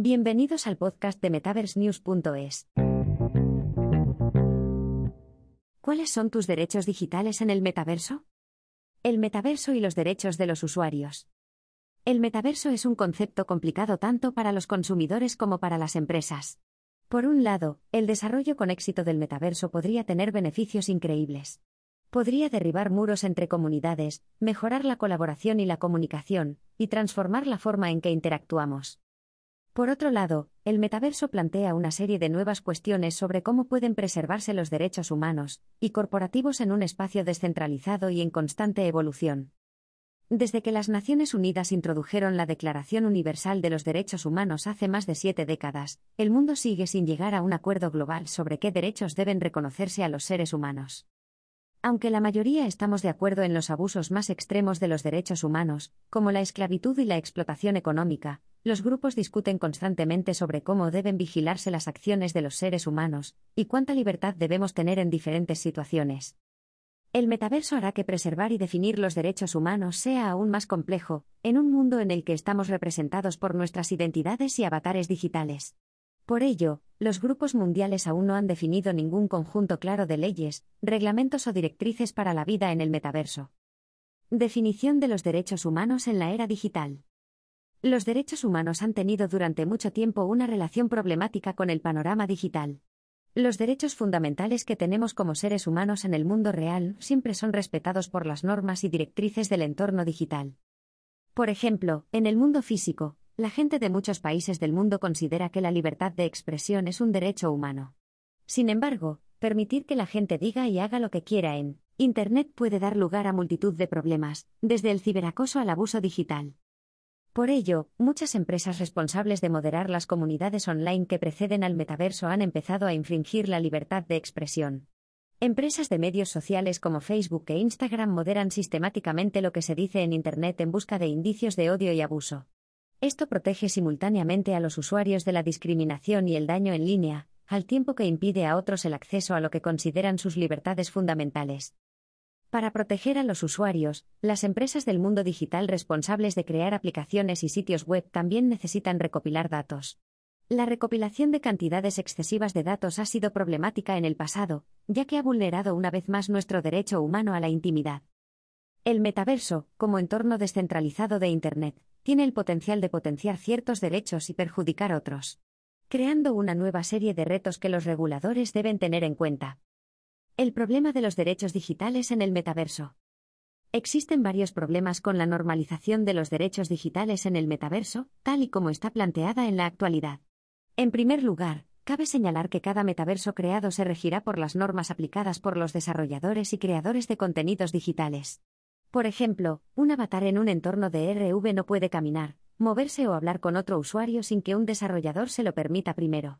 Bienvenidos al podcast de MetaverseNews.es. ¿Cuáles son tus derechos digitales en el metaverso? El metaverso y los derechos de los usuarios. El metaverso es un concepto complicado tanto para los consumidores como para las empresas. Por un lado, el desarrollo con éxito del metaverso podría tener beneficios increíbles. Podría derribar muros entre comunidades, mejorar la colaboración y la comunicación, y transformar la forma en que interactuamos. Por otro lado, el metaverso plantea una serie de nuevas cuestiones sobre cómo pueden preservarse los derechos humanos y corporativos en un espacio descentralizado y en constante evolución. Desde que las Naciones Unidas introdujeron la Declaración Universal de los Derechos Humanos hace más de siete décadas, el mundo sigue sin llegar a un acuerdo global sobre qué derechos deben reconocerse a los seres humanos. Aunque la mayoría estamos de acuerdo en los abusos más extremos de los derechos humanos, como la esclavitud y la explotación económica, los grupos discuten constantemente sobre cómo deben vigilarse las acciones de los seres humanos y cuánta libertad debemos tener en diferentes situaciones. El metaverso hará que preservar y definir los derechos humanos sea aún más complejo, en un mundo en el que estamos representados por nuestras identidades y avatares digitales. Por ello, los grupos mundiales aún no han definido ningún conjunto claro de leyes, reglamentos o directrices para la vida en el metaverso. Definición de los derechos humanos en la era digital. Los derechos humanos han tenido durante mucho tiempo una relación problemática con el panorama digital. Los derechos fundamentales que tenemos como seres humanos en el mundo real siempre son respetados por las normas y directrices del entorno digital. Por ejemplo, en el mundo físico, la gente de muchos países del mundo considera que la libertad de expresión es un derecho humano. Sin embargo, permitir que la gente diga y haga lo que quiera en Internet puede dar lugar a multitud de problemas, desde el ciberacoso al abuso digital. Por ello, muchas empresas responsables de moderar las comunidades online que preceden al metaverso han empezado a infringir la libertad de expresión. Empresas de medios sociales como Facebook e Instagram moderan sistemáticamente lo que se dice en Internet en busca de indicios de odio y abuso. Esto protege simultáneamente a los usuarios de la discriminación y el daño en línea, al tiempo que impide a otros el acceso a lo que consideran sus libertades fundamentales. Para proteger a los usuarios, las empresas del mundo digital responsables de crear aplicaciones y sitios web también necesitan recopilar datos. La recopilación de cantidades excesivas de datos ha sido problemática en el pasado, ya que ha vulnerado una vez más nuestro derecho humano a la intimidad. El metaverso, como entorno descentralizado de Internet, tiene el potencial de potenciar ciertos derechos y perjudicar otros, creando una nueva serie de retos que los reguladores deben tener en cuenta. El problema de los derechos digitales en el metaverso. Existen varios problemas con la normalización de los derechos digitales en el metaverso, tal y como está planteada en la actualidad. En primer lugar, cabe señalar que cada metaverso creado se regirá por las normas aplicadas por los desarrolladores y creadores de contenidos digitales. Por ejemplo, un avatar en un entorno de RV no puede caminar, moverse o hablar con otro usuario sin que un desarrollador se lo permita primero.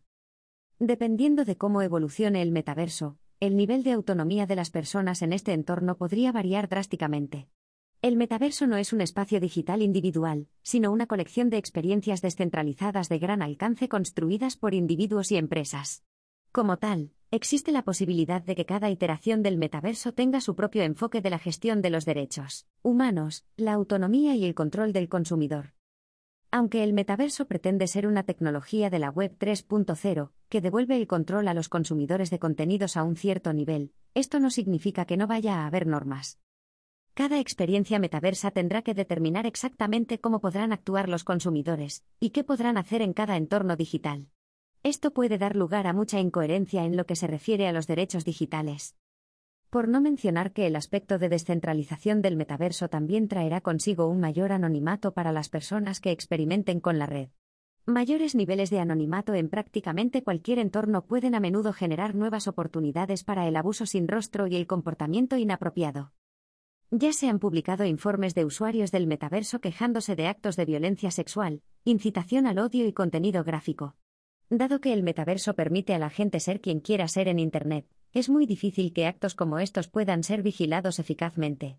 Dependiendo de cómo evolucione el metaverso, el nivel de autonomía de las personas en este entorno podría variar drásticamente. El metaverso no es un espacio digital individual, sino una colección de experiencias descentralizadas de gran alcance construidas por individuos y empresas. Como tal, existe la posibilidad de que cada iteración del metaverso tenga su propio enfoque de la gestión de los derechos humanos, la autonomía y el control del consumidor. Aunque el metaverso pretende ser una tecnología de la Web 3.0, que devuelve el control a los consumidores de contenidos a un cierto nivel, esto no significa que no vaya a haber normas. Cada experiencia metaversa tendrá que determinar exactamente cómo podrán actuar los consumidores, y qué podrán hacer en cada entorno digital. Esto puede dar lugar a mucha incoherencia en lo que se refiere a los derechos digitales. Por no mencionar que el aspecto de descentralización del metaverso también traerá consigo un mayor anonimato para las personas que experimenten con la red. Mayores niveles de anonimato en prácticamente cualquier entorno pueden a menudo generar nuevas oportunidades para el abuso sin rostro y el comportamiento inapropiado. Ya se han publicado informes de usuarios del metaverso quejándose de actos de violencia sexual, incitación al odio y contenido gráfico. Dado que el metaverso permite a la gente ser quien quiera ser en Internet, es muy difícil que actos como estos puedan ser vigilados eficazmente.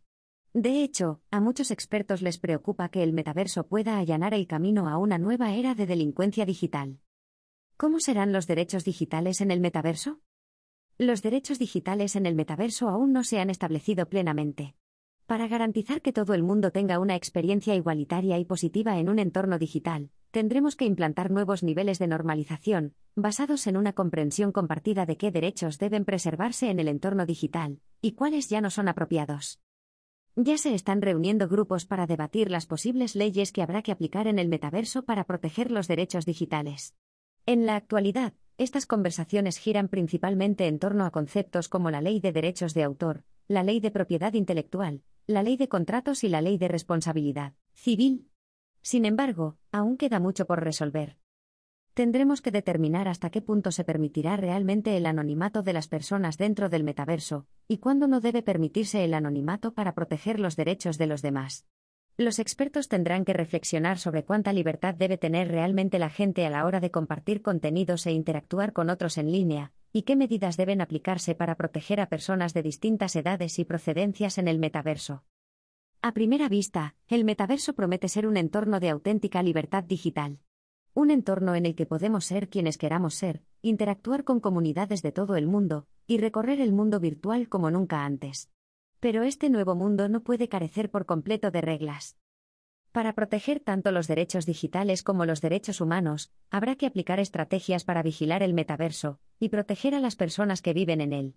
De hecho, a muchos expertos les preocupa que el metaverso pueda allanar el camino a una nueva era de delincuencia digital. ¿Cómo serán los derechos digitales en el metaverso? Los derechos digitales en el metaverso aún no se han establecido plenamente. Para garantizar que todo el mundo tenga una experiencia igualitaria y positiva en un entorno digital, tendremos que implantar nuevos niveles de normalización, basados en una comprensión compartida de qué derechos deben preservarse en el entorno digital, y cuáles ya no son apropiados. Ya se están reuniendo grupos para debatir las posibles leyes que habrá que aplicar en el metaverso para proteger los derechos digitales. En la actualidad, estas conversaciones giran principalmente en torno a conceptos como la ley de derechos de autor, la ley de propiedad intelectual, la ley de contratos y la ley de responsabilidad civil. Sin embargo, aún queda mucho por resolver. Tendremos que determinar hasta qué punto se permitirá realmente el anonimato de las personas dentro del metaverso, y cuándo no debe permitirse el anonimato para proteger los derechos de los demás. Los expertos tendrán que reflexionar sobre cuánta libertad debe tener realmente la gente a la hora de compartir contenidos e interactuar con otros en línea, y qué medidas deben aplicarse para proteger a personas de distintas edades y procedencias en el metaverso. A primera vista, el metaverso promete ser un entorno de auténtica libertad digital. Un entorno en el que podemos ser quienes queramos ser, interactuar con comunidades de todo el mundo, y recorrer el mundo virtual como nunca antes. Pero este nuevo mundo no puede carecer por completo de reglas. Para proteger tanto los derechos digitales como los derechos humanos, habrá que aplicar estrategias para vigilar el metaverso y proteger a las personas que viven en él.